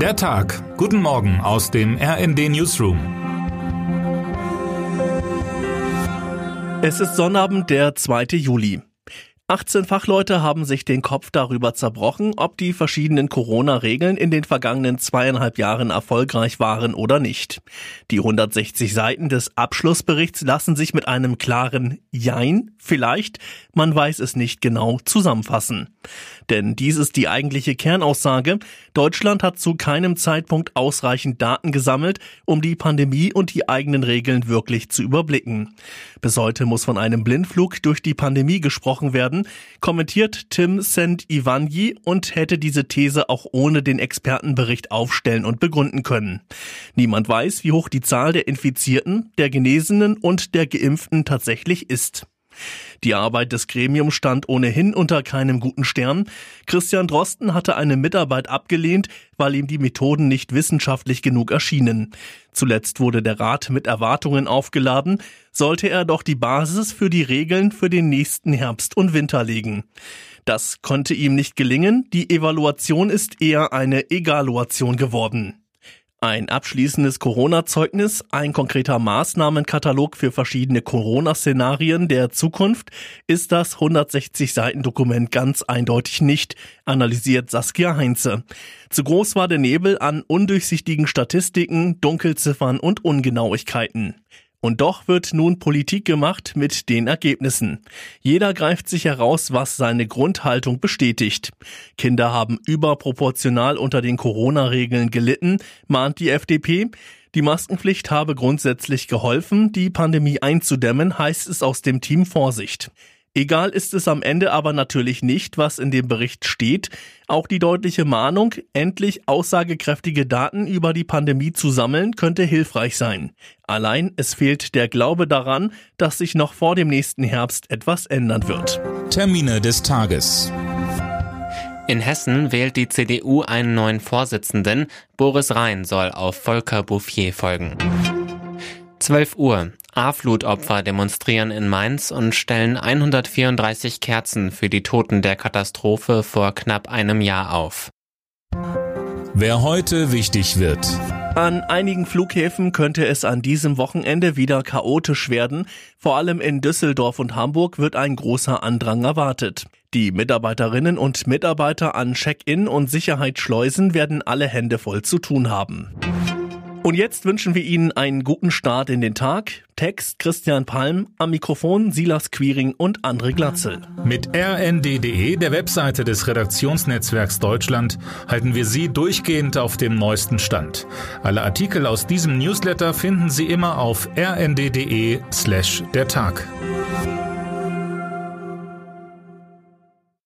Der Tag. Guten Morgen aus dem RND Newsroom. Es ist Sonnabend, der 2. Juli. 18 Fachleute haben sich den Kopf darüber zerbrochen, ob die verschiedenen Corona-Regeln in den vergangenen zweieinhalb Jahren erfolgreich waren oder nicht. Die 160 Seiten des Abschlussberichts lassen sich mit einem klaren Jein, vielleicht, man weiß es nicht genau, zusammenfassen. Denn dies ist die eigentliche Kernaussage. Deutschland hat zu keinem Zeitpunkt ausreichend Daten gesammelt, um die Pandemie und die eigenen Regeln wirklich zu überblicken. Bis heute muss von einem Blindflug durch die Pandemie gesprochen werden, kommentiert Tim Sent-Ivanyi und hätte diese These auch ohne den Expertenbericht aufstellen und begründen können. Niemand weiß, wie hoch die Zahl der Infizierten, der Genesenen und der Geimpften tatsächlich ist. Die Arbeit des Gremiums stand ohnehin unter keinem guten Stern. Christian Drosten hatte eine Mitarbeit abgelehnt, weil ihm die Methoden nicht wissenschaftlich genug erschienen. Zuletzt wurde der Rat mit Erwartungen aufgeladen, sollte er doch die Basis für die Regeln für den nächsten Herbst und Winter legen. Das konnte ihm nicht gelingen, die Evaluation ist eher eine Egaluation geworden. Ein abschließendes Corona-Zeugnis, ein konkreter Maßnahmenkatalog für verschiedene Corona-Szenarien der Zukunft ist das 160 Seiten Dokument ganz eindeutig nicht, analysiert Saskia Heinze. Zu groß war der Nebel an undurchsichtigen Statistiken, Dunkelziffern und Ungenauigkeiten. Und doch wird nun Politik gemacht mit den Ergebnissen. Jeder greift sich heraus, was seine Grundhaltung bestätigt. Kinder haben überproportional unter den Corona-Regeln gelitten, mahnt die FDP. Die Maskenpflicht habe grundsätzlich geholfen, die Pandemie einzudämmen, heißt es aus dem Team Vorsicht. Egal ist es am Ende aber natürlich nicht, was in dem Bericht steht. Auch die deutliche Mahnung, endlich aussagekräftige Daten über die Pandemie zu sammeln, könnte hilfreich sein. Allein es fehlt der Glaube daran, dass sich noch vor dem nächsten Herbst etwas ändern wird. Termine des Tages. In Hessen wählt die CDU einen neuen Vorsitzenden. Boris Rhein soll auf Volker Bouffier folgen. 12 Uhr. A-Flutopfer demonstrieren in Mainz und stellen 134 Kerzen für die Toten der Katastrophe vor knapp einem Jahr auf. Wer heute wichtig wird. An einigen Flughäfen könnte es an diesem Wochenende wieder chaotisch werden. Vor allem in Düsseldorf und Hamburg wird ein großer Andrang erwartet. Die Mitarbeiterinnen und Mitarbeiter an Check-in und Sicherheitsschleusen werden alle Hände voll zu tun haben. Und jetzt wünschen wir Ihnen einen guten Start in den Tag. Text Christian Palm, am Mikrofon Silas Quiring und André Glatzel. Mit rnd.de, der Webseite des Redaktionsnetzwerks Deutschland, halten wir Sie durchgehend auf dem neuesten Stand. Alle Artikel aus diesem Newsletter finden Sie immer auf rnd.de slash der Tag.